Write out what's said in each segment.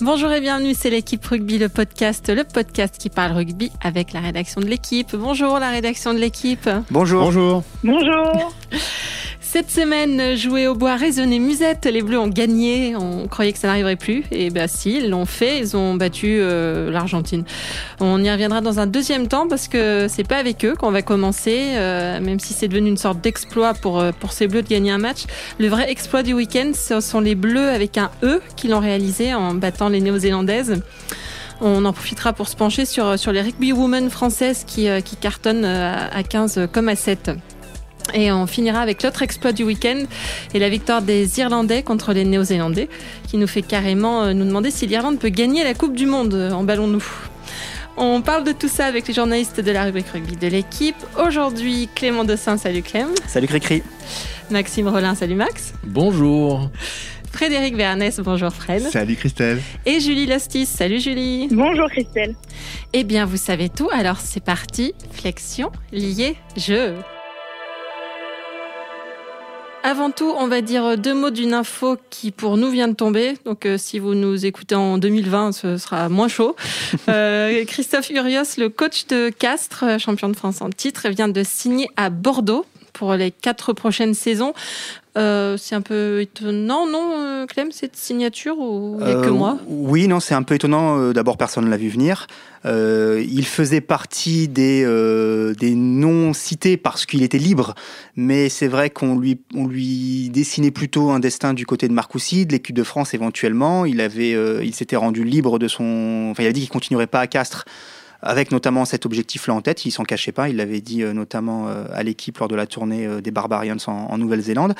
Bonjour et bienvenue, c'est l'équipe rugby, le podcast, le podcast qui parle rugby avec la rédaction de l'équipe. Bonjour la rédaction de l'équipe. Bonjour. Bonjour. Bonjour. Cette semaine, joué au bois, raisonné musette, les Bleus ont gagné. On croyait que ça n'arriverait plus. Et bien si, ils l'ont fait. Ils ont battu euh, l'Argentine. On y reviendra dans un deuxième temps parce que c'est pas avec eux qu'on va commencer, euh, même si c'est devenu une sorte d'exploit pour, euh, pour ces Bleus de gagner un match. Le vrai exploit du week-end, ce sont les Bleus avec un E qui l'ont réalisé en battant les Néo-Zélandaises. On en profitera pour se pencher sur, sur les rugby women françaises qui, qui cartonnent à 15 comme à 7. Et on finira avec l'autre exploit du week-end et la victoire des Irlandais contre les Néo-Zélandais, qui nous fait carrément nous demander si l'Irlande peut gagner la Coupe du Monde en ballon-nous. On parle de tout ça avec les journalistes de la rubrique rugby de l'équipe. Aujourd'hui, Clément Dessin, salut Clem. Salut Cricri. Maxime Rollin, salut Max. Bonjour. Frédéric Vernès, bonjour Fred. Salut Christelle. Et Julie Lostis, salut Julie. Bonjour Christelle. Eh bien, vous savez tout, alors c'est parti. Flexion, lié, jeu. Avant tout, on va dire deux mots d'une info qui pour nous vient de tomber. Donc euh, si vous nous écoutez en 2020, ce sera moins chaud. Euh, Christophe Urios, le coach de Castres, champion de France en titre, vient de signer à Bordeaux pour les quatre prochaines saisons. Euh, c'est un peu étonnant, non, euh, Clem, cette signature ou il n'y a que Euh, moi? Oui, non, c'est un peu étonnant. D'abord, personne ne l'a vu venir. Euh, il faisait partie des, euh, des noms cités parce qu'il était libre, mais c'est vrai qu'on lui, on lui dessinait plutôt un destin du côté de Marcoussis, de l'équipe de France éventuellement. Il, avait, euh, il s'était rendu libre de son. Enfin, il a dit qu'il continuerait pas à Castres. Avec notamment cet objectif-là en tête, il s'en cachait pas. Il l'avait dit euh, notamment euh, à l'équipe lors de la tournée euh, des Barbarians en, Nouvelle-Zélande.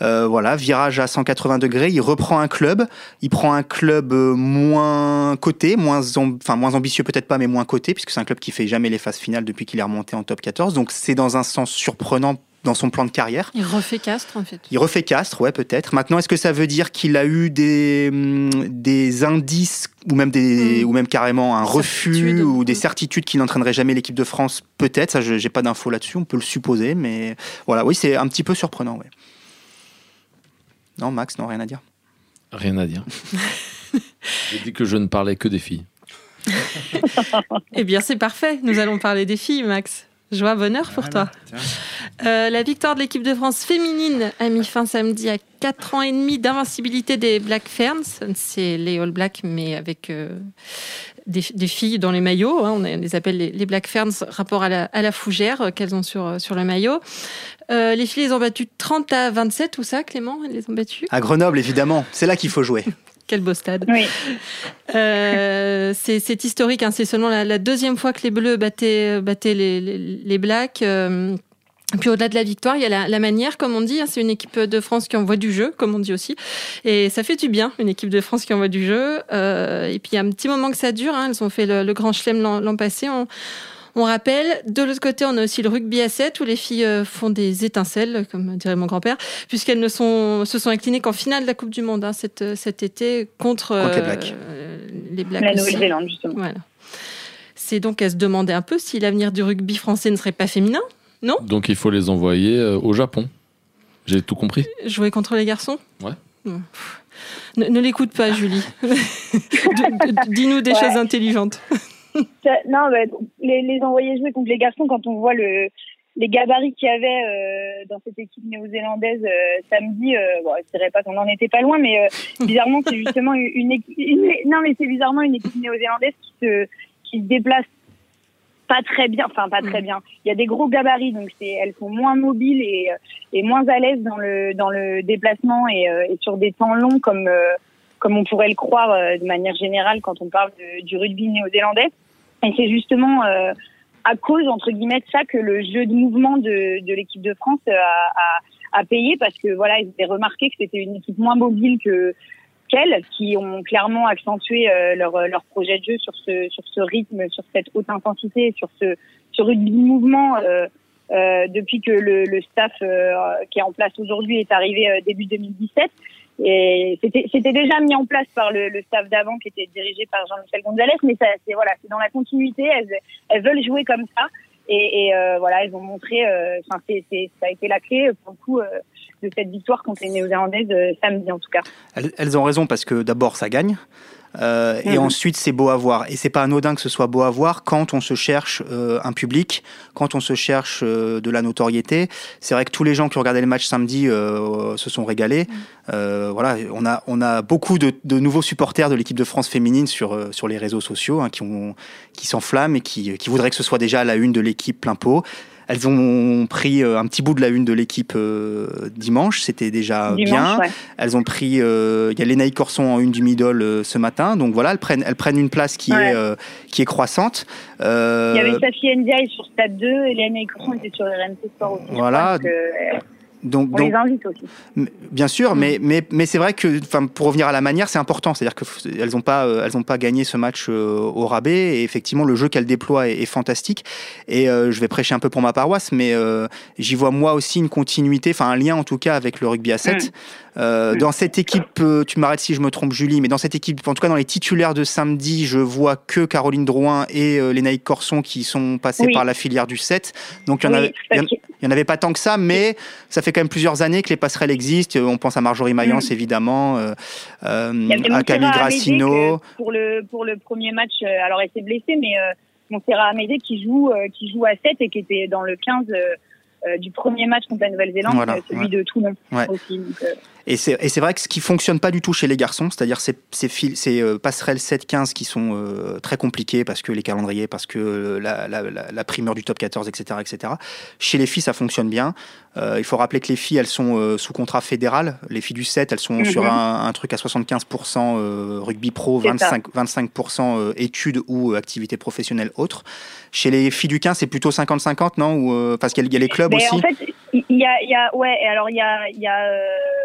Voilà, virage à 180 degrés. Il reprend un club. Il prend un club moins coté, moins, enfin moins ambitieux peut-être pas, mais moins coté, puisque c'est un club qui fait jamais les phases finales depuis qu'il est remonté en top 14. Donc c'est dans un sens surprenant dans son plan de carrière. Il refait Castres, en fait. Il refait Castres, ouais, peut-être. Maintenant, est-ce que ça veut dire qu'il a eu des, des indices ou même, des, Mm. ou même carrément un refus Certitude. ou des Mm. certitudes qui n'entraînerait jamais l'équipe de France Peut-être, ça, je n'ai pas d'infos là-dessus, on peut le supposer, mais voilà, oui, c'est un petit peu surprenant, ouais. Non, Max, non, rien à dire. Rien à dire. J'ai dit que je ne parlais que des filles. Eh bien, c'est parfait. Nous allons parler des filles, Max. Joie, bonheur pour toi. Euh, la victoire de l'équipe de France féminine a mis fin samedi à 4 ans et demi d'invincibilité des Black Ferns. C'est les All Blacks, mais avec euh, des, des filles dans les maillots. hein. on les appelle les, les Black Ferns, rapport à la, à la fougère euh, qu'elles ont sur, sur le maillot. Euh, les filles les ont battues 30 à 27, ou ça, Clément? Elles les ont battues? À Grenoble, évidemment, c'est là qu'il faut jouer. Quel beau stade. Oui. Euh, c'est historique, hein. c'est seulement la, la deuxième fois que les Bleus battaient, battaient les, les, les Blacks. Euh, puis au-delà de la victoire, il y a la, la manière, comme on dit. hein. c'est une équipe de France qui envoie du jeu, comme on dit aussi. Et ça fait du bien, une équipe de France qui envoie du jeu. Euh, et puis il y a un petit moment que ça dure. hein. Elles ont fait le, le grand chelem l'an l'an passé. On, on rappelle, de l'autre côté, on a aussi le rugby à 7 où les filles euh, font des étincelles, comme dirait mon grand-père, puisqu'elles ne sont, se sont inclinées qu'en finale de la Coupe du Monde hein, cet, cet été contre, Contre les euh, Blacks. les Blacks La. Nouvelle-Zélande, justement. Voilà. C'est donc à se demander un peu si l'avenir du rugby français ne serait pas féminin. Donc il faut les envoyer euh, au Japon. J'ai tout compris. Jouer contre les garçons? Ouais. Ne, ne l'écoute pas, Julie. Dis-nous des Ouais. choses intelligentes. Non, bah, les, les envoyer jouer contre les garçons, quand on voit le, les gabarits qu'il y avait euh, dans cette équipe néo-zélandaise euh, samedi, euh, bon, je dirais pas qu'on n'en était pas loin, mais euh, bizarrement, c'est justement une, équipe. une- non, mais c'est bizarrement une équipe néo-zélandaise qui se, qui se déplace pas très bien, enfin pas très Mm. bien. Il y a des gros gabarits, donc c'est, elles sont moins mobiles et, euh, et moins à l'aise dans le dans le déplacement et, euh, et sur des temps longs comme euh, comme on pourrait le croire euh, de manière générale quand on parle de- du rugby néo-zélandais. Et c'est justement euh, à cause entre guillemets de ça que le jeu de mouvement de, de l'équipe de France euh, a, a, a payé parce que voilà ils avaient remarqué que c'était une équipe moins mobile que qu'elles qui ont clairement accentué euh, leur, leur projet de jeu sur ce sur ce rythme, sur cette haute intensité, sur ce rugby de mouvement. Euh, euh, depuis que le, le staff euh, qui est en place aujourd'hui est arrivé début 2017. C'était déjà mis en place par le, staff d'avant qui était dirigé par Jean-Michel Gonzalez, mais c'est voilà, dans la continuité. Elles, veulent jouer comme ça, et, euh, voilà, elles ont montré. euh, Enfin, ça a été la clé pour le coup euh, de cette victoire contre les Néo-Zélandaises samedi en tout cas. Elles ont raison parce que d'abord ça gagne. Euh, Et Mhm. ensuite, c'est beau à voir. Et c'est pas anodin que ce soit beau à voir quand on se cherche euh, un public, quand on se cherche euh, de la notoriété. C'est vrai que tous les gens qui ont regardé le match samedi se sont régalés. Euh, voilà, on a, on a beaucoup de, de nouveaux supporters de l'équipe de France féminine sur, sur les réseaux sociaux hein, qui, ont, qui s'enflamment et qui, qui voudraient que ce soit déjà à la une de l'équipe plein pot. Elles ont pris euh, un petit bout de la une de l'équipe euh, dimanche, c'était déjà Dimanche, bien. ouais. Elles ont pris, euh, il y a Lénaï Corson en une du middle ce matin, donc voilà, elles prennent, elles prennent une place qui Ouais. est qui est croissante. Il y avait Safi Ndiaye sur Stade 2 et Léana Écorson était sur RMC Sport aussi. Voilà. Donc, on donc, les invite aussi. Bien sûr, Mm. mais, mais, mais c'est vrai que, pour revenir à la manière, c'est important. C'est-à-dire qu'elles n'ont pas, euh, elles ont pas gagné ce match euh, au rabais. Et effectivement, le jeu qu'elles déploient est, est fantastique. Et euh, je vais prêcher un peu pour ma paroisse, mais euh, j'y vois moi aussi une continuité, enfin un lien en tout cas avec le rugby à 7. Euh, Mm. Dans cette équipe, euh, tu m'arrêtes si je me trompe, Julie, mais dans cette équipe, en tout cas dans les titulaires de samedi, je vois que Caroline Drouin et euh, Lénaïque Corson qui sont passés Oui. par la filière du 7. Donc il y en Oui, avait- il y en- n'y en avait pas tant que ça, mais ça fait quand même plusieurs années que les passerelles existent. On pense à Marjorie Mayence, évidemment, euh, euh, Mm. À Camille Grassino. pour le pour le premier match, euh, alors elle s'est blessée, mais euh, Montserrat Amédée qui joue euh, qui joue à 7 et qui était dans le 15 euh, euh, du premier match contre la Nouvelle-Zélande, Voilà, euh, celui ouais. de Toulon Ouais. aussi. Donc, euh, Et c'est vrai que ce qui fonctionne pas du tout chez les garçons, c'est-à-dire ces, ces, fil- ces euh, passerelles 7-15 qui sont euh, très compliquées parce que les calendriers, parce que euh, la, la, la, la primeur du top 14, etc., etc. Chez les filles, ça fonctionne bien. Il faut rappeler que les filles, elles sont sous contrat fédéral. Les filles du 7, elles sont Mhm. sur un, un truc à 75% euh, rugby pro, C'est ça. 25, 25% euh, études ou activités professionnelles autres. Chez les filles du 15, c'est plutôt 50-50, non? Ou, Parce qu'il y, a- il y a les clubs mais aussi? en fait, il y a, il y a ouais, alors il y a y a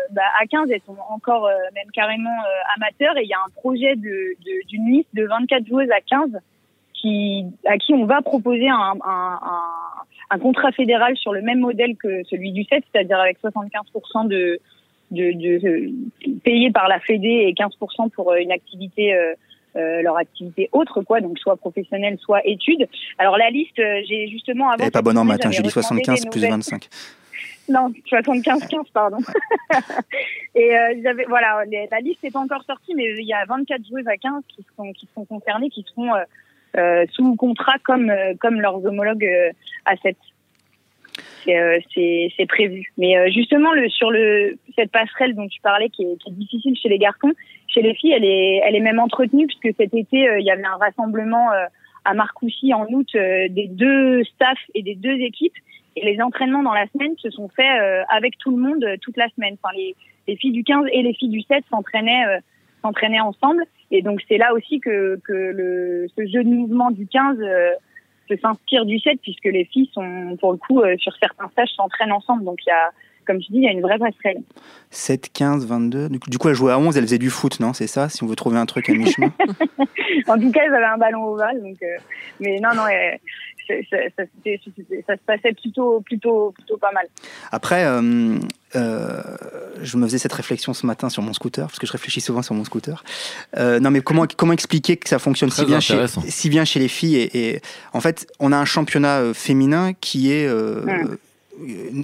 bah, à 15 elles sont encore euh, même carrément euh, amateurs et il y a un projet de de- d'une liste de 24 joueuses à 15 qui à qui on va proposer un, un, un, un contrat fédéral sur le même modèle que celui du 7, c'est-à-dire avec 75% de de, payé par la Fédé et 15% pour euh, une activité euh, euh, leur activité autre quoi donc soit professionnelle soit études alors la liste j'ai justement avant Elle pas bonne en maths, hein, Julie, redemandé 75 des plus nouvelles. 25. Non, 75-15, pardon. et euh, j'avais, voilà, la liste n'est pas encore sortie, mais il y a 24 joueuses à 15 qui sont, qui sont concernées, qui seront euh, euh, sous contrat comme, euh, comme leurs homologues euh, à 7. C'est, prévu. Mais justement, le, sur le, cette passerelle dont tu parlais, qui est, qui est difficile chez les garçons, chez les filles, elle est, elle est même entretenue, puisque cet été, il y avait un rassemblement à Marcoussis en août des deux staffs et des deux équipes. Et les entraînements dans la semaine se sont faits euh, avec tout le monde euh, toute la semaine. Enfin, les, les filles du 15 et les filles du 7 s'entraînaient euh, s'entraînaient ensemble. Et donc c'est là aussi que, que le, ce jeu de mouvement du 15 euh, se s'inspire du 7 puisque les filles sont pour le coup euh, sur certains stages s'entraînent ensemble. Donc il y a comme je dis, il y a une vraie passerelle. 7, 15, 22. Du coup, du coup, elle jouait à 11, elle faisait du foot, non C'est ça Si on veut trouver un truc à mi-chemin? En tout cas, elles avaient un ballon ovale. Donc, euh, mais non, non, ça, se passait plutôt, plutôt, plutôt pas mal. Après, euh, euh, je me faisais cette réflexion ce matin sur mon scooter, parce que je réfléchis souvent sur mon scooter. Euh, non, mais comment, comment expliquer que ça fonctionne si bien, chez, si bien chez les filles et, et en fait, on a un championnat féminin qui est euh, Mm.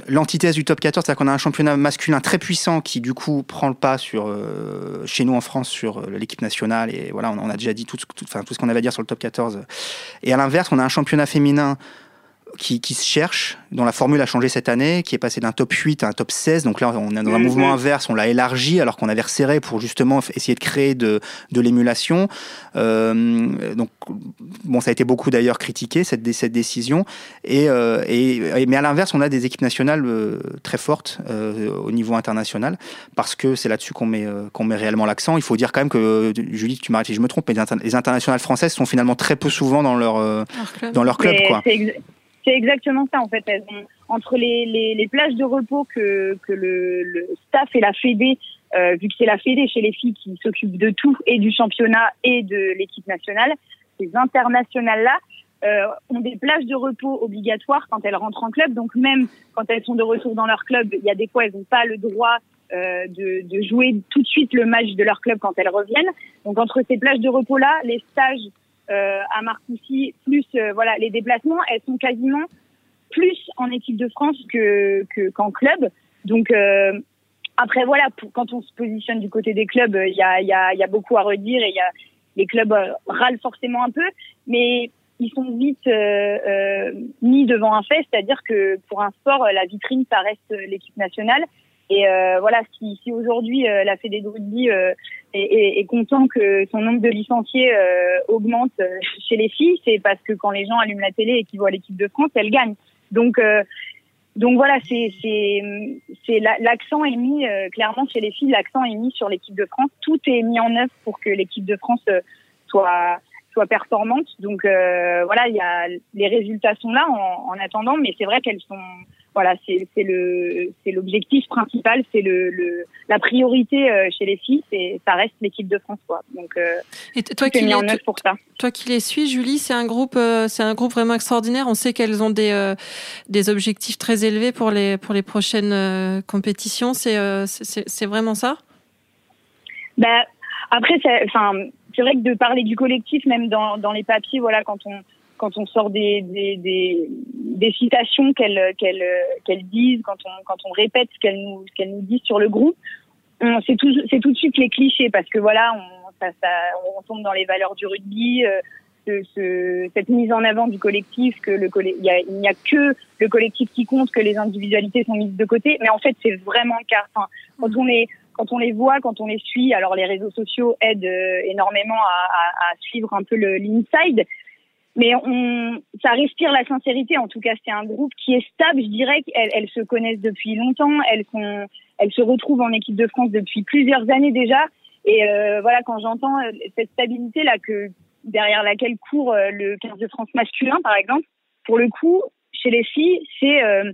L'antithèse du top 14, c'est-à-dire qu'on a un championnat masculin très puissant qui du coup prend le pas sur euh, chez nous en France sur euh, l'équipe nationale et voilà, on, a déjà dit tout ce qu'on avait à dire sur le top 14. Et à l'inverse, on a un championnat féminin qui, qui se cherche, dont la formule a changé cette année, qui est passé d'un top 8 à un top 16. Donc là, on est dans un Mhm. mouvement inverse, on l'a élargi alors qu'on avait resserré pour justement essayer de créer de, de l'émulation. Euh, donc, bon, ça a été beaucoup d'ailleurs critiqué, cette, cette décision. Et, euh, et, et- mais à l'inverse, on a des équipes nationales euh, très fortes euh, au niveau international, parce que c'est là-dessus qu'on met, euh, qu'on met réellement l'accent. Il faut dire quand même que, Julie, tu m'arrêtes si je me trompe, mais les, inter- les internationales françaises sont finalement très peu souvent dans leur, euh, Leur club. dans leur club. C'est- Quoi. C'est ex- c'est exactement ça en fait. Elles ont, entre les, les, les plages de repos que, que le, le staff et la Fédé, euh, vu que c'est la Fédé chez les filles qui s'occupe de tout et du championnat et de l'équipe nationale, ces internationales-là euh, ont des plages de repos obligatoires quand elles rentrent en club. Donc même quand elles sont de retour dans leur club, il y a des fois elles n'ont pas le droit euh, de, de jouer tout de suite le match de leur club quand elles reviennent. Donc entre ces plages de repos-là, les stages à Marcoussis, plus euh, voilà les déplacements, elles sont quasiment plus en équipe de France que que- qu'en club. Donc euh, après voilà, pour- quand on se positionne du côté des clubs, euh, il y a y a y a beaucoup à redire et il y a les clubs râlent forcément un peu, mais ils sont vite mis devant un fait, c'est-à-dire que pour un sport, la vitrine, ça reste l'équipe nationale. Et euh, voilà, si, si aujourd'hui euh, la Fédé de rugby euh, est, est, content que son nombre de licenciés augmente chez les filles, c'est parce que quand les gens allument la télé et qu'ils voient l'équipe de France, elle gagne. Donc donc voilà, c'est l'accent est mis clairement chez les filles, l'accent est mis sur l'équipe de France. Tout est mis en œuvre pour que l'équipe de France soit soit performante. Donc voilà, il y a les résultats sont là en, en attendant, mais c'est vrai qu'elles sont voilà, c'est le c'est l'objectif principal, c'est le, le, la priorité euh, chez les filles, c'est ça reste l'équipe de France quoi. Donc euh, et toi qui les, pour ça. Toi qui les suis, Julie, c'est un groupe euh, c'est un groupe vraiment extraordinaire. On sait qu'elles ont des des objectifs très élevés pour les pour les prochaines compétitions. C'est c'est vraiment ça? Bah après, enfin c'est vrai que de parler du collectif, même dans dans les papiers, voilà, quand on quand on sort des, des, des, des citations qu'elles qu'elles qu'elles disent, quand on, quand on répète ce qu'elles nous, qu'elles nous disent sur le groupe, c'est tout, tout de suite les clichés parce que voilà, on, ça, ça, on tombe dans les valeurs du rugby, euh, ce, ce, cette mise en avant du collectif, que le il, y a, n'y a que le collectif qui compte, que les individualités sont mises de côté. Mais en fait, c'est vraiment le cas. Quand on est quand on les voit, quand on les suit, alors les réseaux sociaux aident euh, énormément à, à, à suivre un peu l'inside, mais on, ça respire la sincérité. En tout cas, c'est un groupe qui est stable. Je dirais qu'elles elles se connaissent depuis longtemps. Elles sont, elles se retrouvent en équipe de France depuis plusieurs années déjà. Et euh, voilà, quand j'entends euh, cette stabilité là que derrière laquelle court euh, le 15 de France masculin, par exemple, pour le coup, chez les filles, c'est euh,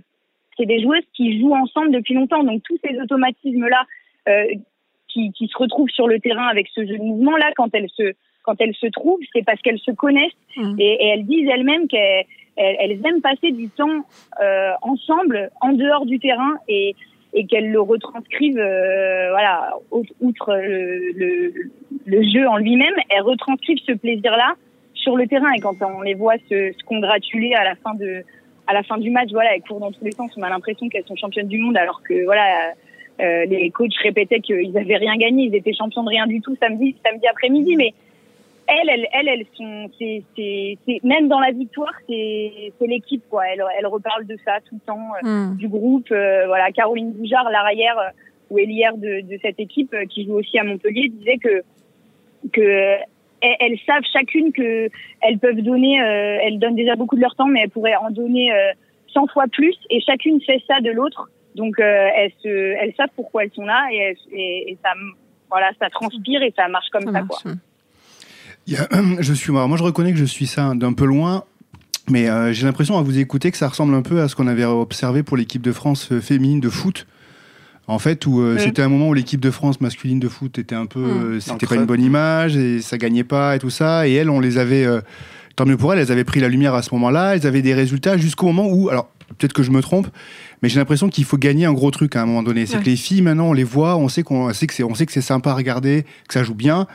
c'est des joueuses qui jouent ensemble depuis longtemps. Donc tous ces automatismes là qui, qui se retrouvent sur le terrain avec ce jeu de mouvement là, quand elles se quand elles se trouvent, c'est parce qu'elles se connaissent mmh. et, et, elles disent elles-mêmes qu'elles elles aiment passer du temps euh, ensemble, en dehors du terrain et, et qu'elles le retranscrivent, euh, voilà, outre le, le, le jeu en lui-même, elles retranscrivent ce plaisir-là sur le terrain et quand on les voit se, se congratuler à la fin de à la fin du match, voilà, elles courent dans tous les sens. On a l'impression qu'elles sont championnes du monde, alors que voilà, euh, les coachs répétaient qu'ils avaient rien gagné, ils étaient champions de rien du tout samedi, samedi après-midi. Mais elles, elles, elles, sont, c'est, c'est, même dans la victoire, c'est, c'est l'équipe, quoi. Elles, elles reparlent de ça tout le temps, euh, hmm. du groupe. Euh, voilà, Caroline Boujard, l'arrière euh, ou Elière de, de cette équipe qui joue aussi à Montpellier, disait que que elles, savent chacune que elles peuvent donner, elles donnent déjà beaucoup de leur temps, mais elles pourraient en donner 100 fois plus, et chacune fait ça de l'autre. Donc elles, se, elles savent pourquoi elles sont là, et, et, ça, voilà, ça transpire et ça marche comme ça, quoi. je suis moi, moi je reconnais que je suis ça d'un peu loin, mais euh, j'ai l'impression à vous écouter que ça ressemble un peu à ce qu'on avait observé pour l'équipe de France euh, féminine de foot. En fait, où euh, c'était un moment où l'équipe de France masculine de foot était un peu, mmh. c'était pas une bonne image et ça gagnait pas et tout ça. Et elles, on les avait, tant mieux pour elles, elles avaient pris la lumière à ce moment-là. Elles avaient des résultats jusqu'au moment où, alors peut-être que je me trompe, mais j'ai l'impression qu'il faut gagner un gros truc à un moment donné. C'est que les filles maintenant, on les voit, on sait qu'on sait que c'est, on sait que c'est sympa à regarder, que ça joue bien.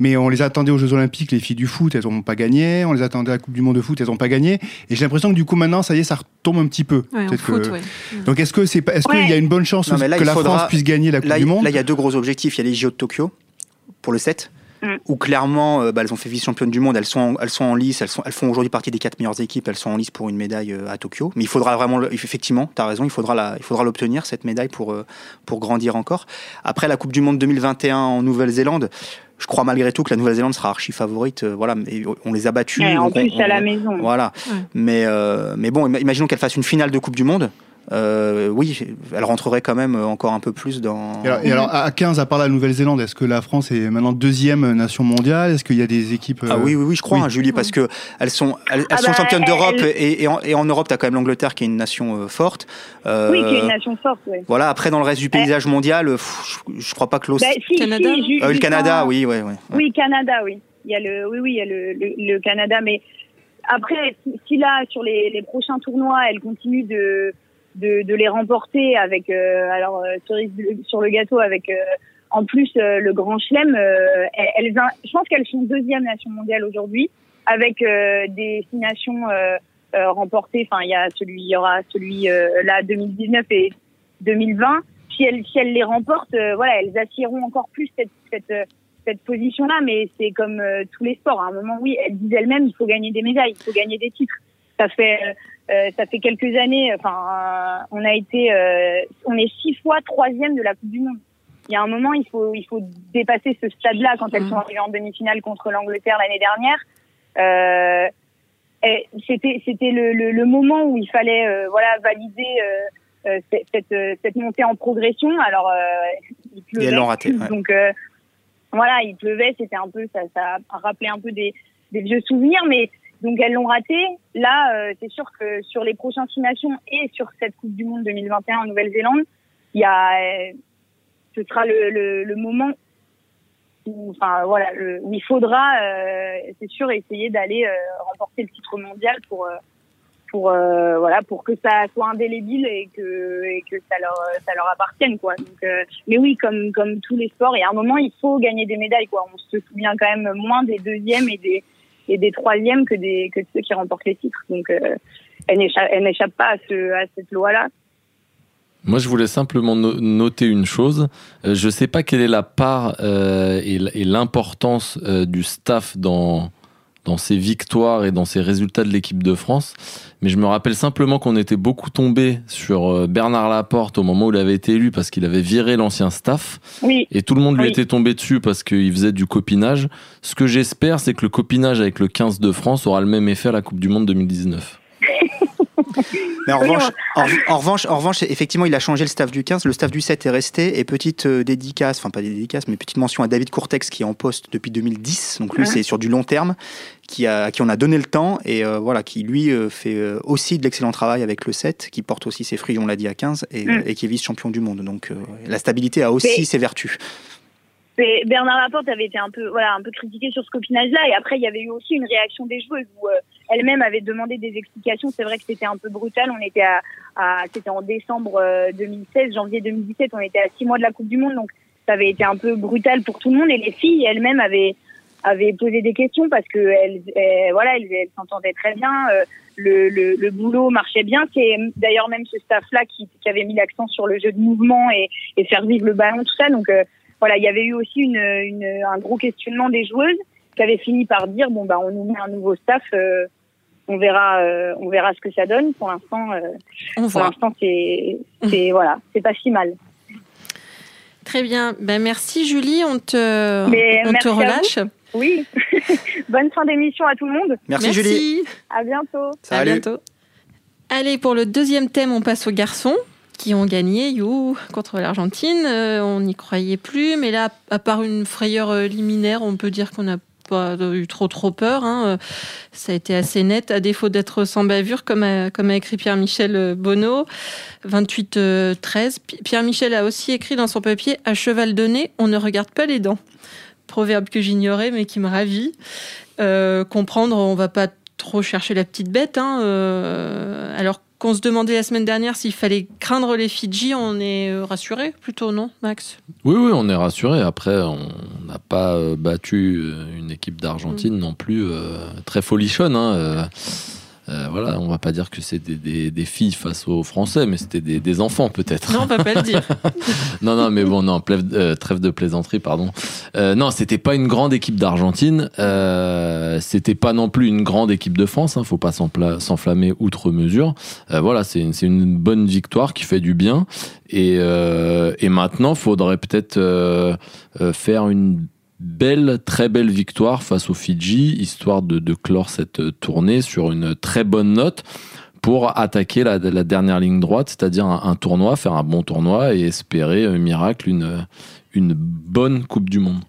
Mais on les attendait aux Jeux Olympiques, les filles du foot, elles n'ont pas gagné. On les attendait à la Coupe du Monde de foot, elles n'ont pas gagné. Et j'ai l'impression que du coup maintenant, ça y est, ça retombe un petit peu. Donc est-ce que c'est est-ce qu'il y a une bonne chance que la France puisse gagner la Coupe du Monde Là, il y a deux gros objectifs. Il y a les JO de Tokyo pour le 7 mm. où clairement euh, bah, elles ont fait vice-championne du monde, elles sont, elles sont en lice, elles, sont, elles font aujourd'hui partie des quatre meilleures équipes, elles sont en lice pour une médaille euh, à Tokyo. Mais il faudra vraiment, effectivement, tu as raison, il faudra, il faudra l'obtenir, cette médaille, pour, euh, pour grandir encore. Après la Coupe du Monde 2021 en Nouvelle-Zélande, je crois malgré tout que la Nouvelle-Zélande sera archi favorite. Euh, voilà, on les a battus. en plus, à la maison. Voilà. Mais, euh, mais bon, imaginons qu'elle fasse une finale de Coupe du Monde. Euh, oui, elle rentrerait quand même encore un peu plus dans. Et alors, à 15, à part la Nouvelle-Zélande, est-ce que la France est maintenant deuxième nation mondiale? Est-ce qu'il y a des équipes Ah oui, oui, oui, je crois, hein, Julie, parce que elles sont, elles, ah sont bah, championnes d'Europe et, en, Europe, tu as quand même l'Angleterre qui est une nation forte. oui, qui est une nation forte. Oui. Voilà. Après, dans le reste du paysage mondial, je, crois pas que l'Australie. Bah, Canada. le Canada, oui, oui, oui. Oui, Canada, oui. Il y a le, oui, oui, il y a le, le, Canada, mais après, si, là, sur les, les prochains tournois, elle continue de de, de les remporter avec euh, alors euh, cerise sur le gâteau avec euh, en plus le Grand Chelem. elles, je pense qu'elles sont deuxième nation mondiale aujourd'hui avec des six nations remportées. Enfin, il y a celui, il y aura celui là 2019 et 2020. Si elles, si elles les remportent, voilà, elles assiéront encore plus cette, cette cette position-là, mais c'est comme euh, tous les sports. À un moment, oui, elle disent elle-même, il faut gagner des médailles, il faut gagner des titres. Ça fait, euh, ça fait quelques années. Enfin, on a été, on est six fois troisième de la Coupe du Monde. Il y a un moment, il faut, il faut dépasser ce stade-là quand elles mmh. sont arrivées en demi-finale contre l'Angleterre l'année dernière. c'était, c'était le, le, le, moment où il fallait, voilà, valider cette, cette, montée en progression. Alors, il pleuvait, et elles l'ont raté. Donc voilà, il pleuvait, c'était un peu, ça, ça a rappelé un peu des, des vieux souvenirs, mais donc elles l'ont raté. Là, euh, c'est sûr que sur les prochaines nations et sur cette Coupe du Monde 2021 en Nouvelle-Zélande, il y a, euh, ce sera le, le, le, moment où, enfin voilà, le, où il faudra, euh, c'est sûr, essayer d'aller remporter le titre mondial pour pour euh, voilà pour que ça soit indélébile et que et que ça leur ça leur appartienne quoi donc euh, mais oui comme comme tous les sports il y a un moment il faut gagner des médailles quoi on se souvient quand même moins des deuxièmes et des et des troisièmes que des que ceux qui remportent les titres donc euh, elle n'échappe pas à ce à cette loi là moi, je voulais simplement noter une chose. Je ne sais pas quelle est la part et l'importance du staff dans, dans ses victoires et dans ses résultats de l'équipe de France. Mais je me rappelle simplement qu'on était beaucoup tombé sur euh, Bernard Laporte au moment où il avait été élu parce qu'il avait viré l'ancien staff. Oui. Et tout le monde lui était tombé dessus parce qu'il faisait du copinage. Ce que j'espère, c'est que le copinage avec le 15 de France aura le même effet à la Coupe du Monde 2019. Mais en, revanche, en, revanche, en revanche, effectivement, il a changé le staff du 15. Le staff du 7 est resté. Et petite euh, dédicace, enfin pas dédicace, mais petite mention à David Courtex qui est en poste depuis 2010. Donc lui, c'est sur du long terme, qui a, qui on a donné le temps et euh, voilà, qui lui euh, fait aussi de l'excellent travail avec le 7, qui porte aussi ses fruits, on l'a dit, à 15 mm. et, qui est vice-champion du monde. Donc la stabilité a aussi ses vertus. Bernard Laporte avait été un peu, voilà, un peu critiqué sur ce copinage-là. Et après, il y avait eu aussi une réaction des joueuses où euh, elle-même avait demandé des explications. C'est vrai que c'était un peu brutal. On était à, à c'était en décembre 2016, euh, janvier 2017. On était à six mois de la Coupe du Monde, donc ça avait été un peu brutal pour tout le monde. Et les filles elles-mêmes avaient avaient posé des questions parce que elles, voilà, elles s'entendaient très bien. Euh, le, le, le, boulot marchait bien. C'est d'ailleurs même ce staff-là qui, qui, avait mis l'accent sur le jeu de mouvement et, et faire vivre le ballon, tout ça. Donc voilà, il y avait eu aussi une, une, un gros questionnement des joueuses qui avaient fini par dire bon bah on nous met un nouveau staff, euh, on verra, euh, on verra ce que ça donne. Pour l'instant, euh, pour l'instant c'est, c'est voilà, c'est pas si mal. Très bien, ben merci Julie, on te, on te relâche. Oui, bonne fin d'émission à tout le monde. Merci, Julie. À bientôt. À bientôt. Allez, pour le deuxième thème, on passe aux garçons qui ont gagné you, contre l'Argentine. Euh, on n'y croyait plus, mais là, à part une frayeur euh, liminaire, on peut dire qu'on n'a pas eu trop trop peur. Hein. Ça a été assez net, à défaut d'être sans bavure, comme a, comme écrit Pierre-Michel Bonneau. 28-13. Pierre-Michel a aussi écrit dans son papier À cheval donné, on ne regarde pas les dents. Proverbe que j'ignorais, mais qui me ravit. Euh, comprendre, on va pas trop chercher la petite bête. Hein. alors qu'on se demandait la semaine dernière s'il fallait craindre les Fidji, on est euh, rassuré plutôt, non, Max? Oui, oui, on est rassuré. Après, on n'a pas euh, battu euh, une équipe d'Argentine mm. non plus très folichonne. Hein, euh, voilà, on va pas dire que c'était des, filles face aux Français, mais c'était des, enfants peut-être. Non, on va pas le dire. non, non, mais bon, non, euh, trêve de plaisanterie, pardon. Euh, non, c'était pas une grande équipe d'Argentine. Euh, c'était pas non plus une grande équipe de France. Hein, faut pas s'enflammer outre mesure. voilà, c'est une, une, bonne victoire qui fait du bien. Et, et maintenant, faudrait peut-être faire une belle, très belle victoire face aux Fidji, histoire de, clore cette tournée sur une très bonne note pour attaquer la, dernière ligne droite, c'est-à-dire un, tournoi, faire un bon tournoi et espérer, un miracle, une, une bonne Coupe du Monde.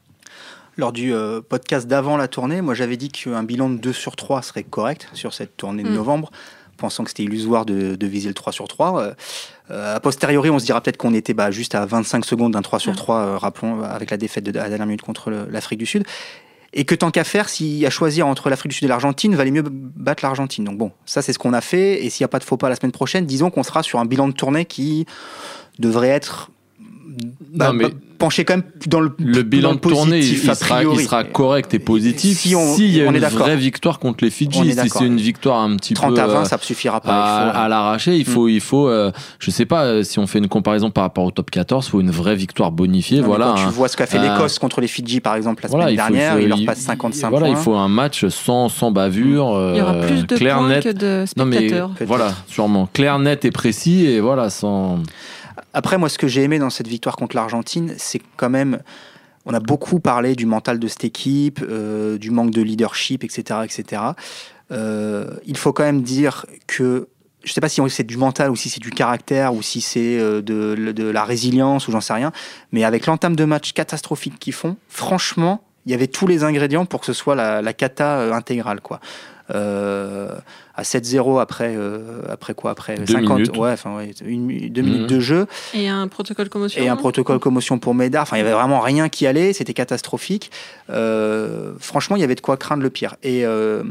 Lors du euh, podcast d'avant la tournée, moi j'avais dit qu'un bilan de 2 sur 3 serait correct sur cette tournée de mm. novembre pensant que c'était illusoire de, viser le 3 sur 3. Euh, a posteriori, on se dira peut-être qu'on était bah, juste à 25 secondes d'un 3 sur 3, euh, rappelons, avec la défaite de, à la dernière minute contre l'Afrique du Sud. Et que tant qu'à faire, s'il y a choisir entre l'Afrique du Sud et l'Argentine, valait mieux battre l'Argentine. Donc bon, ça c'est ce qu'on a fait. Et s'il n'y a pas de faux pas la semaine prochaine, disons qu'on sera sur un bilan de tournée qui devrait être bah, non, mais bah, pencher quand même dans le, le bilan dans de tournée, il, il sera, il correct et positif Si on- s'il y a on une vraie victoire contre les Fidji. Si c'est une victoire un petit 30 peu à 20, euh, ça ne suffira à, pas. il faut- à l'arracher, il faut, il faut, euh, je sais pas, euh, si on fait une comparaison par rapport au top 14, il faut une vraie victoire bonifiée. Non, voilà. quand tu un- vois ce qu'a fait euh, l'Écosse contre les Fidji, par exemple, la voilà, semaine il faut- il dernière, faut- il leur il- passe 55 voilà, points. il faut un match sans, sans bavure, Il y aura euh, plus de clair, points net. que de Non mais spectateurs. Peut-être. voilà, sûrement clair, net et précis et voilà sans. Après, moi, ce que j'ai aimé dans cette victoire contre l'Argentine, c'est quand même. On a beaucoup parlé du mental de cette équipe, euh, du manque de leadership, etc. etc. Euh, il faut quand même dire que. Je ne sais pas si c'est du mental ou si c'est du caractère ou si c'est euh, de, la résilience ou j'en sais rien. Mais avec l'entame de match catastrophique qu'ils font, franchement, il y avait tous les ingrédients pour que ce soit la, la cata intégrale. Quoi. Euh, à 7-0 après, euh, après quoi? Après Deux 50 minutes. Ouais, enfin, ouais, une mi- deux Mhm. minutes de jeu Et un protocole commotion? et un protocole commotion pour Médard. Enfin, il y avait vraiment rien qui allait, c'était catastrophique. Euh, franchement, il y avait de quoi craindre le pire. Et, euh,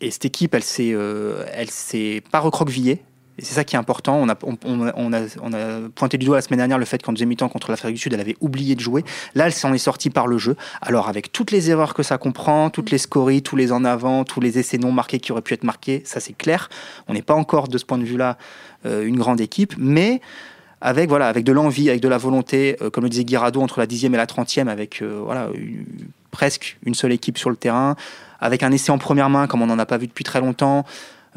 et cette équipe, elle s'est, euh, elle s'est pas recroquevillée. Et c'est ça qui est important. On a, on, a, pointé du doigt la semaine dernière le fait qu'en deuxième mi-temps contre l'Afrique du Sud, elle avait oublié de jouer. Là, elle s'en est sortie par le jeu. Alors, avec toutes les erreurs que ça comprend, toutes les scories, tous les en avant, tous les essais non marqués qui auraient pu être marqués, ça c'est clair. On n'est pas encore de ce point de vue-là euh, une grande équipe, mais avec voilà avec de l'envie, avec de la volonté, euh, comme le disait Guirado, entre la 10e et la 30e, avec euh, voilà presque une seule équipe sur le terrain, avec un essai en première main comme on n'en a pas vu depuis très longtemps,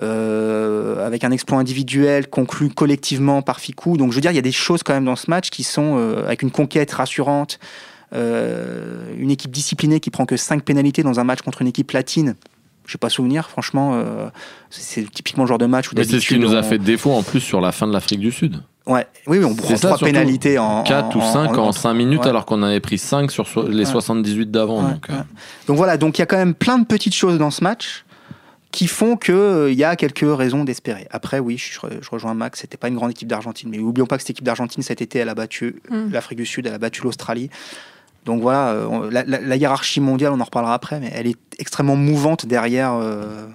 euh, avec un exploit individuel conclu collectivement par Ficou. Donc je veux dire, il y a des choses quand même dans ce match qui sont euh, avec une conquête rassurante, euh, une équipe disciplinée qui prend que 5 pénalités dans un match contre une équipe latine. Je n'ai pas souvenir, franchement, c'est typiquement le genre de match où Mais c'est ce qui d'habitude, nous a on- fait défaut en plus sur la fin de l'Afrique du Sud. Ouais, oui, oui, on prend trois pénalités en 4 ou 5 en, 5 minutes ouais. alors qu'on avait pris 5 sur so- les Ouais. 78 d'avant. Donc, euh. Donc voilà, donc il y a quand même plein de petites choses dans ce match qui font que euh, il y a quelques raisons d'espérer. Après, oui, je, re- je rejoins Max, c'était pas une grande équipe d'Argentine, mais oublions pas que cette équipe d'Argentine cet été, elle a battu Mm. l'Afrique du Sud, elle a battu l'Australie. Donc voilà, euh, on- la, la- la hiérarchie mondiale, on en reparlera après, mais elle est extrêmement mouvante derrière euh,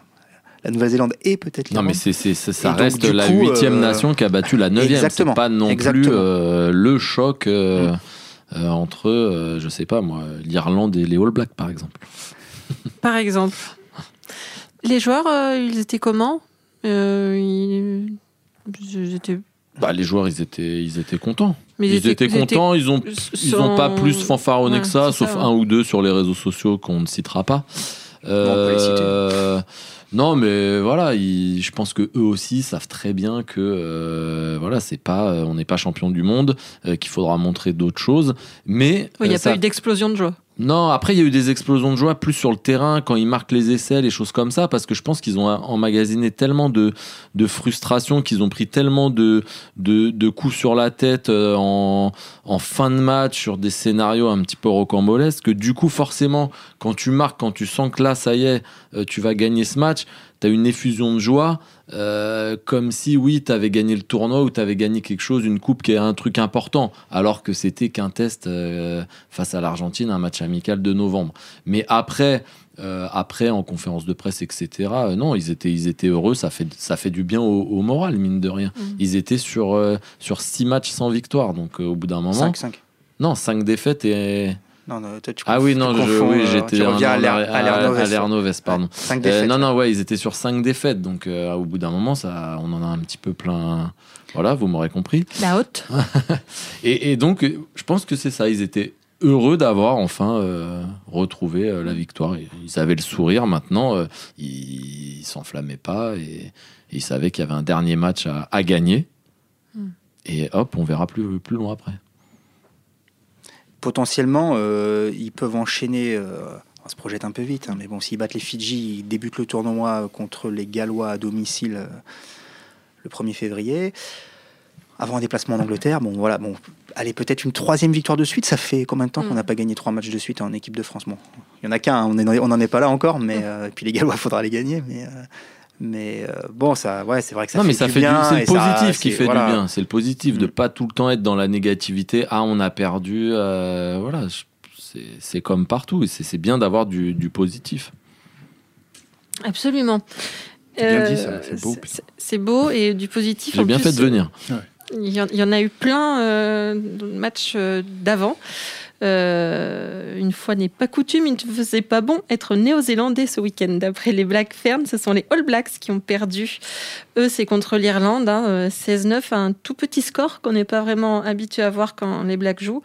la Nouvelle-Zélande et peut-être Non, l'Irlande. mais c'est, c'est- c'est- ça donc, reste la huitième euh, nation qui a battu la neuvième. C'est exactement, pas non plus exactement. euh, le choc euh, euh, entre, euh, je sais pas moi, l'Irlande et les All Blacks par exemple. Par exemple. Les joueurs, euh, ils étaient comment Euh, ils... ils étaient... Bah, les joueurs, ils étaient, ils étaient contents. Mais ils, étaient, contents. Ils ont, ils ont pas plus fanfaronné Ouais, que ça, sauf ça, ouais. un ou deux sur les réseaux sociaux qu'on ne citera pas. peut les citer. Non, mais voilà, ils- je pense que eux aussi savent très bien que euh, voilà, c'est pas, euh, on n'est pas champion du monde, euh, qu'il faudra montrer d'autres choses. Mais Oui, il n'y a ça- pas eu d'explosion de joie. non, après, il y a eu des explosions de joie plus sur le terrain quand ils marquent les essais, les choses comme ça, parce que je pense qu'ils ont emmagasiné tellement de, de frustration, qu'ils ont pris tellement de, de, de coups sur la tête en, en fin de match sur des scénarios un petit peu rocambolesques, que du coup, forcément, quand tu marques, quand tu sens que là, ça y est, tu vas gagner ce match, tu as une effusion de joie, euh, comme si, oui, tu avais gagné le tournoi ou tu avais gagné quelque chose, une coupe qui est un truc important, alors que c'était qu'un test euh, face à l'Argentine, un match amical de novembre. Mais après, euh, après en conférence de presse, etc., euh, non, ils étaient, ils étaient heureux, ça fait, ça fait du bien au, au moral, mine de rien. Mhm. Ils étaient sur, euh, sur six matchs sans victoire, donc euh, au bout d'un moment. 5, 5. Non, cinq défaites et. Non, non, toi, tu Ah oui, tu non, je, oui, euh, j'étais à l'air Noves, pardon. 5 Euh, défaites. non, non, ouais, ils étaient sur 5 défaites, donc euh, au bout d'un moment, ça, on en a un petit peu plein. Voilà, vous m'aurez compris. La haute. Et, et donc, euh, je pense que c'est ça. Ils étaient heureux d'avoir enfin euh, retrouvé euh, la victoire. Ils avaient le sourire maintenant. euh, ils ils s'enflammaient pas et, et ils savaient qu'il y avait un dernier match à, à gagner. Mm. Et hop, on verra plus, plus loin après. Potentiellement, euh, ils peuvent enchaîner. euh, on se projette un peu vite, hein, mais bon, s'ils battent les Fidji, ils débutent le tournoi contre les Gallois à domicile euh, le 1er février. Avant un déplacement en Angleterre, bon voilà, bon, allez peut-être une troisième victoire de suite. Ça fait combien de temps qu'on Mm. n'a pas gagné trois matchs de suite en équipe de France? Bon, il y en a qu'un, hein, on n'en est pas là encore, mais Mm. euh, et puis les Gallois, il faudra les gagner, mais. euh, mais euh, bon, ça, ouais, c'est vrai que ça non, fait mais ça du fait du, bien. c'est le et ça- positif qui fait voilà. du bien. C'est le positif de Mm. pas tout le temps être dans la négativité. Ah, on a perdu. euh, voilà, c'est- c'est comme partout. et C'est c'est bien d'avoir du, du positif. Absolument. C'est bien dit, ça, c'est beau, c'est- C'est beau et du positif. J'ai en bien plus, fait de venir. Il y, y en a eu plein euh, dans le match euh, d'avant. Euh, une fois n'est pas coutume, il ne faisait pas bon être néo-zélandais ce week-end. D'après les Black Ferns, ce sont les All Blacks qui ont perdu. Eux, c'est contre l'Irlande, hein, euh, 16-9, un tout petit score qu'on n'est pas vraiment habitué à voir quand les Blacks jouent.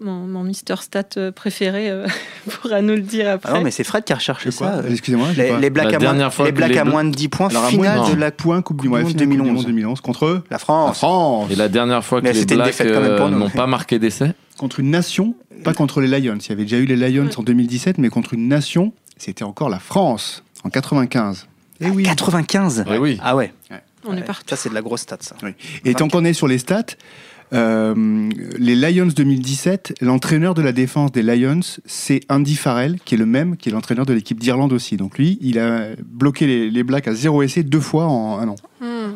Mon, mon Mister Stat euh, préféré euh, pourra nous le dire Ah après. non, mais c'est Fred qui a recherché ça. Excusez-moi, Les, les Blacks, La à, moins, dernière fois les Blacks les à moins de 10 points, Alors, à finale moins de la point Coupe du Monde du Monde 2011. 2011. 2011 contre la la France. France. Et la dernière fois que Mais les Blacks euh, n'ont pas marqué d'essai Contre une nation, pas contre les Lions. Il y avait déjà eu les Lions en 2017, mais contre une nation, c'était encore la France en 95. Et oui. 95 Eh oui. Ah ouais. On est Ouais. parti. Ça, c'est de la grosse stat, ça. Et tant qu'on est sur les stats, euh, les Lions 2017, l'entraîneur de la défense des Lions, c'est Andy Farrell, qui est le même, qui est l'entraîneur de l'équipe d'Irlande aussi. Donc lui, il a bloqué les, les Blacks à zéro essai deux fois en un an. Hmm.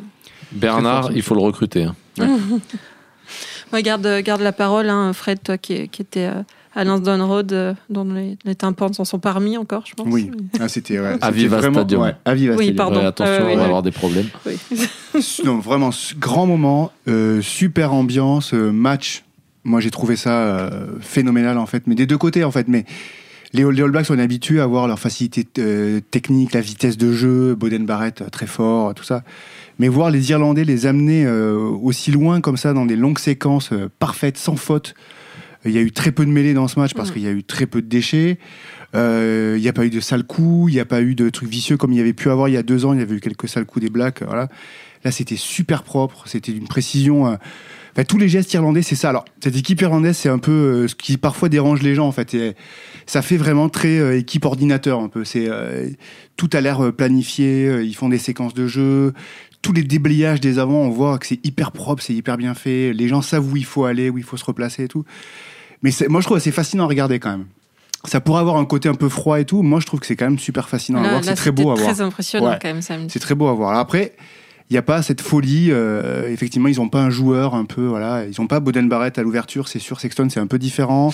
Bernard, fort, il faut le recruter. hein. Ouais, garde, garde la parole, hein, Fred, toi qui, qui étais euh, à Lansdowne Road, euh, dont les, les tympans s'en sont parmi encore, je pense. Oui, ah, c'était ouais, c'était Aviva vraiment- Stadium. ouais, Aviva Oui, Stadium. pardon. Ouais, attention, Euh, oui, on va avoir des problèmes. Oui. Non, vraiment, grand moment, euh, super ambiance, euh, match. Moi, j'ai trouvé ça euh, phénoménal, en fait, mais des deux côtés, en fait. Mais les, All- les All Blacks sont habitués à voir leur facilité euh, technique, la vitesse de jeu, Boden Barrett très fort, tout ça. Mais voir les Irlandais les amener euh, aussi loin comme ça, dans des longues séquences euh, parfaites, sans faute. Il y a eu très peu de mêlées dans ce match parce Mhm. qu'il y a eu très peu de déchets. Euh, Il n'y a pas eu de sales coups, il n'y a pas eu de trucs vicieux comme il y avait pu avoir il y a deux ans. Il y avait eu quelques sales coups des Blacks. Voilà. Là, c'était super propre, c'était d'une précision. euh, enfin, tous les gestes irlandais, c'est ça. Alors, cette équipe irlandaise, c'est un peu euh, ce qui parfois dérange les gens, en fait. Et ça fait vraiment très équipe ordinateur, un peu. C'est tout a l'air planifié. ils font des séquences de jeu. Tous les déblayages des avants, on voit que c'est hyper propre, c'est hyper bien fait. Les gens savent où il faut aller, où il faut se replacer et tout. Mais c'est- moi, je trouve que c'est fascinant à regarder quand même. Ça pourrait avoir un côté un peu froid et tout. Moi, je trouve que c'est quand même super fascinant à voir. C'est très beau à voir. très impressionnant Ouais. quand même. C'est très beau à voir. Alors après, il n'y a pas cette folie. euh, effectivement, ils n'ont pas un joueur un peu. Voilà, ils n'ont pas Boden Barrett à l'ouverture, c'est sûr. Sexton, c'est un peu différent.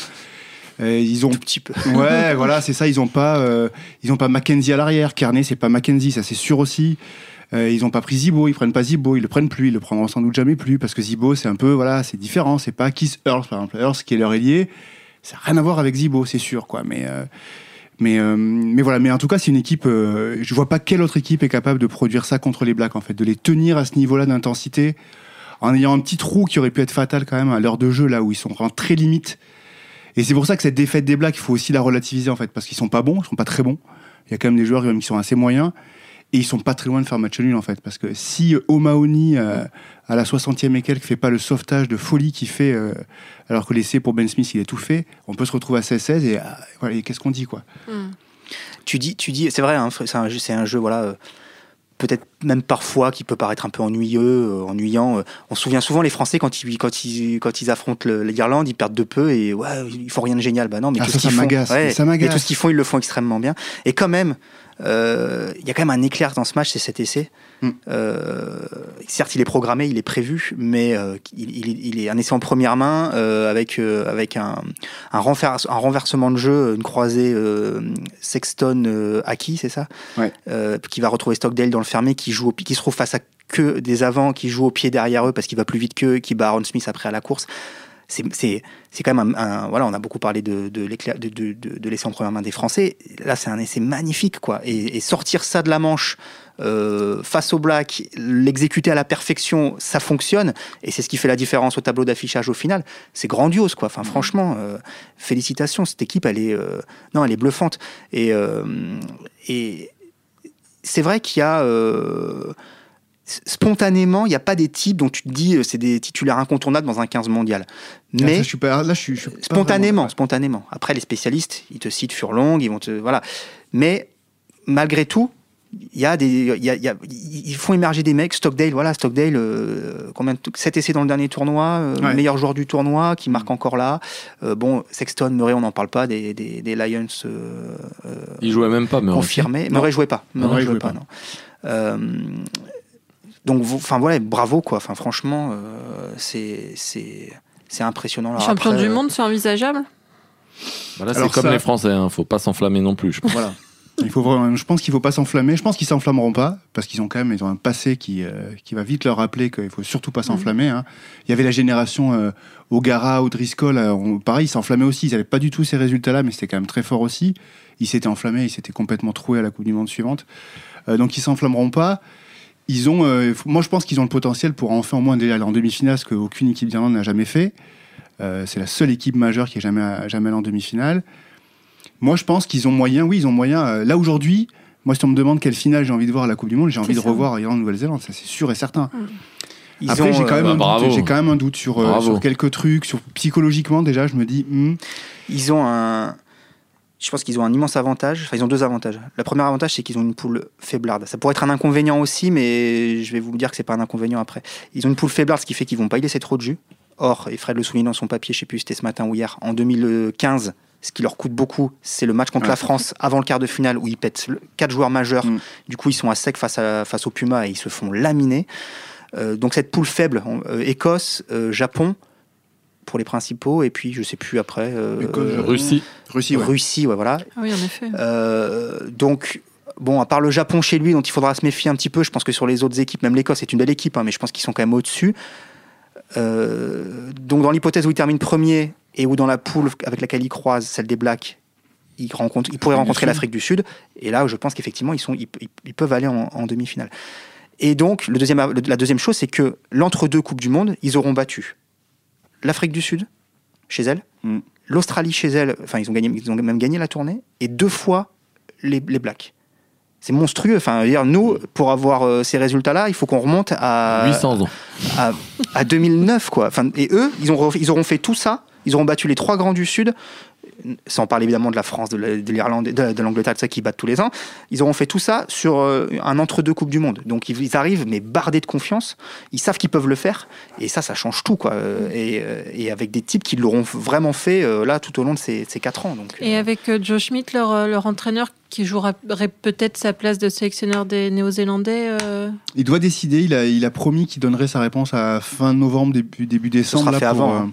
Euh, ils ont. Tout petit peu. Ouais, voilà, c'est ça. Ils n'ont pas, euh, ils ont pas Mackenzie à l'arrière. Kearney, c'est pas Mackenzie, ça c'est sûr aussi. Euh, ils n'ont pas pris Zibo, ils prennent pas Zibo, ils le prennent plus, ils le prendront sans doute jamais plus parce que Zibo, c'est un peu, voilà, c'est différent. C'est pas Kiss Earth, par exemple. Earth qui est leur ailier, ça n'a rien à voir avec Zibo, c'est sûr, quoi. Mais, euh, mais, euh, mais voilà. Mais en tout cas, c'est une équipe. je vois pas quelle autre équipe est capable de produire ça contre les Blacks, en fait, de les tenir à ce niveau-là d'intensité, en ayant un petit trou qui aurait pu être fatal quand même à l'heure de jeu là où ils sont vraiment très limites. Et c'est pour ça que cette défaite des Blacks, il faut aussi la relativiser en fait, parce qu'ils sont pas bons, ils sont pas très bons. Il y a quand même des joueurs qui sont assez moyens. Et ils sont pas très loin de faire match nul en fait. Parce que si O'Mahony, euh, à la 60e et quelques, fait pas le sauvetage de folie qu'il fait, euh, alors que l'essai pour Ben Smith, il est tout fait, on peut se retrouver à 16-16 et, euh, voilà, et qu'est-ce qu'on dit quoi? Hmm. Tu dis, tu dis, c'est vrai, hein, c'est un un jeu, voilà. euh, Peut-être même parfois qui peut paraître un peu ennuyeux, euh, ennuyant. euh. On se souvient souvent les Français quand ils, quand ils, quand ils affrontent l'Irlande, ils perdent de peu et ouais, ils font rien de génial. Bah non, mais Ah, tout ça, ce qu'ils font, ouais, ça tout ce qu'ils font, ils le font extrêmement bien. Et quand même, euh, il y a quand même un éclair dans ce match, c'est cet essai. Mm. Euh, certes, il est programmé, il est prévu, mais euh, il, il- il est un essai en première main avec, avec un, un, renvers- un renversement de jeu, une croisée euh, Sexton-Aki, c'est ça? Ouais. Qui va retrouver Stockdale dans le fermé, qui, joue au, pi- qui se trouve face à que des avants, qui joue au pied derrière eux parce qu'il va plus vite qu'eux, qui bat Aaron Smith après à la course. C'est c'est- c'est quand même un, un- Voilà, on a beaucoup parlé de, de, l'éclair- de, de, de- de l'essai en première main des Français. Là, c'est un essai magnifique, quoi. Et, et sortir ça de la manche euh, face au Black, l'exécuter à la perfection, ça fonctionne. Et c'est ce qui fait la différence au tableau d'affichage au final. C'est grandiose, quoi. Enfin, franchement, euh, félicitations. Cette équipe, elle est, euh, non, elle est bluffante. Et, et c'est vrai qu'il y a. euh, spontanément, il n'y a pas des types dont tu te dis euh, c'est des titulaires incontournables dans un 15 mondial. Mais je suis pas, là, je suis, je suis pas spontanément, vraiment- spontanément. Après, les spécialistes, ils te citent Furlong, ils vont te. Voilà. Mais malgré tout, il y a des, il y a- il y a- ils font émerger des mecs. Stockdale, voilà, Stockdale, euh, combien de 7 essais dans le dernier tournoi, euh, Ouais. meilleur joueur du tournoi, qui marque encore là. Euh, bon, Sexton, Murray, on n'en parle pas, des, des, des Lions euh, Il jouait même pas. Murray jouait pas. Non, Murray jouait jouait pas, pas. non. Euh, donc, enfin voilà, bravo quoi. Enfin, franchement, euh, c'est c'est impressionnant. Alors Champion après, du monde, c'est envisageable Bah là, c'est comme ça- les Français, hein, faut pas s'enflammer non plus. je pense. Voilà. Il faut vraiment, je pense qu'il faut pas s'enflammer. Je pense qu'ils s'enflammeront pas parce qu'ils ont quand même ils ont un passé qui euh, qui va vite leur rappeler qu'il faut surtout pas s'enflammer. hein. Il y avait la génération euh, O'Gara, O'Driscoll, euh, on- pareil, ils s'enflammaient aussi. Ils avaient pas du tout ces résultats-là, mais c'était quand même très fort aussi. Ils s'étaient enflammés, ils s'étaient complètement troués à la Coupe du Monde suivante. Euh, donc ils s'enflammeront pas. Ils ont, moi je pense qu'ils ont le potentiel pour enfin au moins aller en demi-finale, ce qu'aucune équipe d'Irlande n'a jamais fait. C'est la seule équipe majeure qui est jamais jamais allée en demi-finale. Moi, je pense qu'ils ont moyen. Oui, ils ont moyen. euh, là aujourd'hui, moi, si on me demande quelle finale j'ai envie de voir à la Coupe du Monde, j'ai envie de revoir Irlande-Nouvelle-Zélande. Ça, c'est sûr et certain. Ils Après, ont, j'ai quand euh, même bah, un bravo. doute. J'ai quand même un doute sur, euh, sur quelques trucs, sur psychologiquement déjà. Je me dis, hmm, Ils ont un. Je pense qu'ils ont un immense avantage. Enfin, ils ont deux avantages. Le premier avantage, c'est qu'ils ont une poule faiblarde. Ça pourrait être un inconvénient aussi, mais je vais vous dire que c'est pas un inconvénient après. Ils ont une poule faiblarde, ce qui fait qu'ils vont pas y laisser trop de jus. Or, et Fred le souligne dans son papier, je sais plus si c'était ce matin ou hier, en 2015, ce qui leur coûte beaucoup, c'est le match contre Ouais. la France avant le quart de finale où ils pètent quatre joueurs majeurs. Mm. Du coup, ils sont à sec face, à, face au Puma et ils se font laminer. Euh, donc cette poule faible, euh, Écosse, euh, Japon pour les principaux, et puis je sais plus après. euh, Écosse, euh, Russie. Russie, ouais. Russie, ouais, voilà. Ah oui, en effet. Euh, donc, bon, à part le Japon chez lui, dont il faudra se méfier un petit peu, je pense que sur les autres équipes, même l'Écosse est une belle équipe, hein, mais je pense qu'ils sont quand même au-dessus. Euh, donc, dans l'hypothèse où il termine premier et où dans la poule avec laquelle il croise, celle des Blacks, il, rencontre, il pourrait L'Afrique du rencontrer l'Afrique du Sud. Et là, je pense qu'effectivement, ils, sont, ils, ils- ils peuvent aller en, en demi-finale. Et donc, le deuxième, le- la deuxième chose, c'est que l'entre-deux Coupes du Monde, ils auront battu l'Afrique du Sud, chez elle, Mm. l'Australie chez elle, enfin, ils ont, gagné, ils ont même gagné la tournée, et deux fois les, les Blacks. C'est monstrueux. Enfin, dire, nous, pour avoir euh, ces résultats-là, il faut qu'on remonte à, 800 ans. à, à 2009, quoi. Enfin, et eux, ils, ont, ils auront fait tout ça. Ils auront battu les trois grands du Sud, sans parler évidemment de la France, de la- de l'Irlande, de, de l'Angleterre, tout ça qui battent tous les ans. Ils auront fait tout ça sur euh, un entre-deux Coupes du Monde. Donc ils, arrivent, mais bardés de confiance. Ils savent qu'ils peuvent le faire. Et ça, ça change tout, quoi. Euh, Et, euh, et avec des types qui l'auront vraiment fait euh, là tout au long de ces, ces quatre ans. Donc, Et euh, avec euh, Joe Schmidt, leur, leur entraîneur, qui jouerait peut-être sa place de sélectionneur des Néo-Zélandais. euh, Il doit décider. Il a, il a promis qu'il donnerait sa réponse à fin novembre, début, début décembre. sera là, fait pour, avant, euh, hein.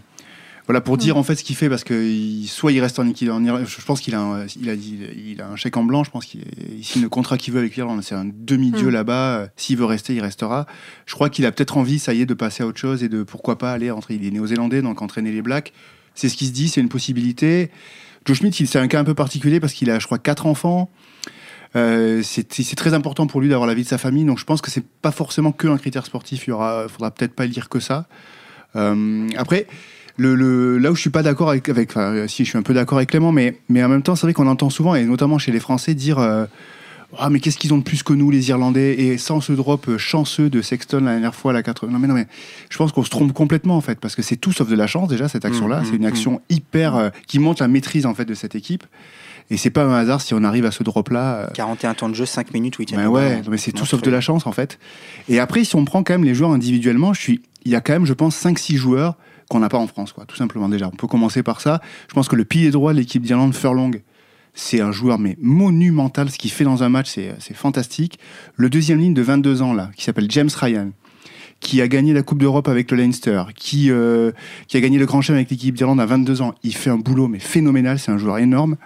Voilà, pour dire Mm. en fait ce qu'il fait, parce que il- soit il reste en Irlande- Je pense qu'il a, un- il a, dit- il a un chèque en blanc. Je pense qu'il il signe le contrat qu'il veut avec l'Irlande. C'est un demi-dieu Mm. là-bas. S'il veut rester, il restera. Je crois qu'il a peut-être envie, ça y est, de passer à autre chose et de pourquoi pas aller entre. Il est néo-zélandais, donc entraîner les Blacks. C'est ce qui se dit, c'est une possibilité. Joe Schmidt, c'est un cas un peu particulier parce qu'il a, je crois, quatre enfants. Euh, c'est c'est très important pour lui d'avoir la vie de sa famille, donc je pense que c'est pas forcément que un critère sportif. Il y aura, faudra peut-être pas lire que ça. Euh, après, le, le- là où je suis pas d'accord avec, avec enfin, si je suis un peu d'accord avec Clément, mais, mais en même temps, c'est vrai qu'on entend souvent, et notamment chez les Français, dire euh, ah mais qu'est-ce qu'ils ont de plus que nous, les Irlandais, et sans ce drop euh, chanceux de Sexton la dernière fois à la 80. Non mais non mais, je pense qu'on se trompe complètement en fait, parce que c'est tout sauf de la chance déjà cette action-là. Mmh, c'est une mmh, action hyper euh, qui montre la maîtrise en fait de cette équipe. Et c'est pas un hasard si on arrive à ce drop-là. euh, 41 temps de jeu, 5 minutes où ils tiennent ben le ouais, mais c'est tout sauf de la chance en fait. Et après, si on prend quand même les joueurs individuellement, je suis, il y a quand même, je pense, 5-6 joueurs qu'on n'a pas en France, quoi, tout simplement déjà. On peut commencer par ça. Je pense que le pilier droit de l'équipe d'Irlande, Furlong, c'est un joueur mais monumental. Ce qu'il fait dans un match, c'est fantastique. Le deuxième ligne de 22 ans là, qui s'appelle James Ryan, qui a gagné la Coupe d'Europe avec le Leinster, qui, euh, a gagné le Grand Chelem avec l'équipe d'Irlande à 22 ans. Il fait un boulot mais phénoménal. C'est un joueur énorme.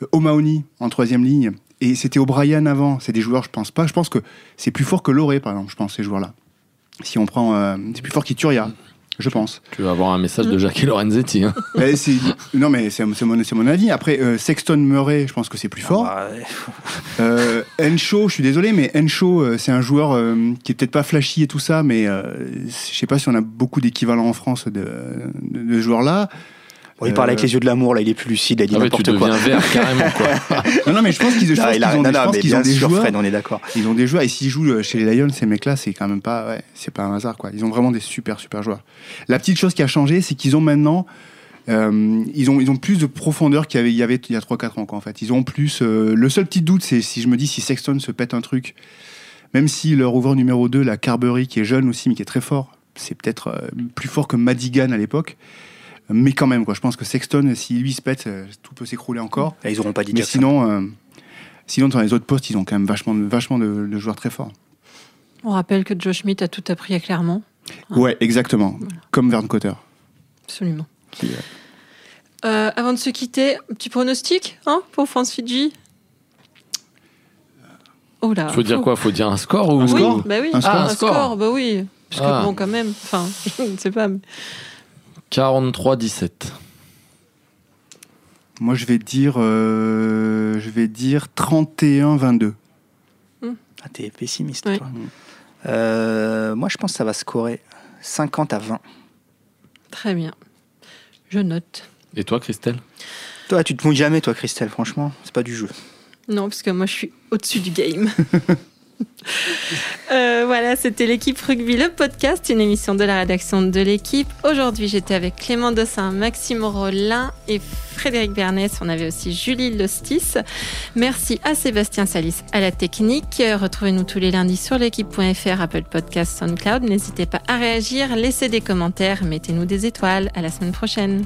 Euh, O'Mahony en troisième ligne. Et c'était O'Brien avant. C'est des joueurs, je pense pas. Je pense que c'est plus fort que Loré, par exemple, je pense, ces joueurs-là. Si on prend. euh, c'est plus fort qu'Ituria, je pense. Tu vas avoir un message de Jackie Lorenzetti. hein. Mais c'est- non, mais c'est c'est mon, c'est mon avis. Après, euh, Sexton Murray, je pense que c'est plus fort. Ah bah, ouais. Euh, Encho, je suis désolé, mais Encho, euh, c'est un joueur euh, qui est peut-être pas flashy et tout ça, mais euh, je sais pas si on a beaucoup d'équivalents en France de, de, de ce joueur-là. Il parle Euh, avec les yeux de l'amour, là, il est plus lucide, il dit Ah ouais, n'importe quoi. vert carrément quoi. Non, non, mais je pense qu'ils Ah, ont, non, des- ont joueurs. Fred, on est d'accord. Ils ont des joueurs et s'ils jouent euh, chez les Lions, ces mecs-là, c'est quand même pas, ouais, c'est pas un hasard quoi. Ils ont vraiment des super super joueurs. La petite chose qui a changé, c'est qu'ils ont maintenant, euh, ils ont ils ont plus de profondeur qu'il y avait il y avait il y a 3-4 ans quoi en fait. Ils ont plus. euh, le seul petit doute, c'est si je me dis si Sexton se pète un truc, même si leur ouvreur numéro 2, la Carberry, qui est jeune aussi mais qui est très fort, c'est peut-être euh, plus fort que Madigan à l'époque. Mais quand même, quoi. Je pense que Sexton, si lui se pète, euh, tout peut s'écrouler encore. Là, ils auront pas dit Mais Jackson. sinon, euh, sinon, dans les autres postes, ils ont quand même vachement, de- vachement de, de joueurs très forts. On rappelle que Joe Schmidt a tout appris à Clermont. Ah. Ouais, exactement. Comme Vern Cotter. Absolument. Qui, euh, Euh, avant de se quitter, un petit pronostic hein, pour France-Fidji Oh là. Faut dire quoi? Faut dire un score ou Un Oui, score bah oui. Un score un Un score. score, bah oui. Parce que Ah. bon, quand même. Enfin, je ne sais pas. mais- 43-17. Moi, je vais dire, euh, je vais dire 31-22. Ah, t'es pessimiste, Ouais. toi. Euh, moi, je pense que ça va scorer 50 à 20. Très bien. Je note. Et toi, Christelle? Toi, tu te mouilles jamais, toi, Christelle, franchement. C'est pas du jeu. Non, parce que moi, je suis au-dessus du game. Euh, voilà, c'était l'équipe rugby, le podcast, une émission de la rédaction de l'équipe. Aujourd'hui, j'étais avec Clément Dossin, Maxime Rollin et Frédéric Bernès. On avait aussi Julie Lostis. Merci à Sébastien Salis à la technique. Retrouvez-nous tous les lundis sur l'équipe.fr, Apple Podcast, SoundCloud. N'hésitez pas à réagir, laissez des commentaires, mettez-nous des étoiles. À la semaine prochaine.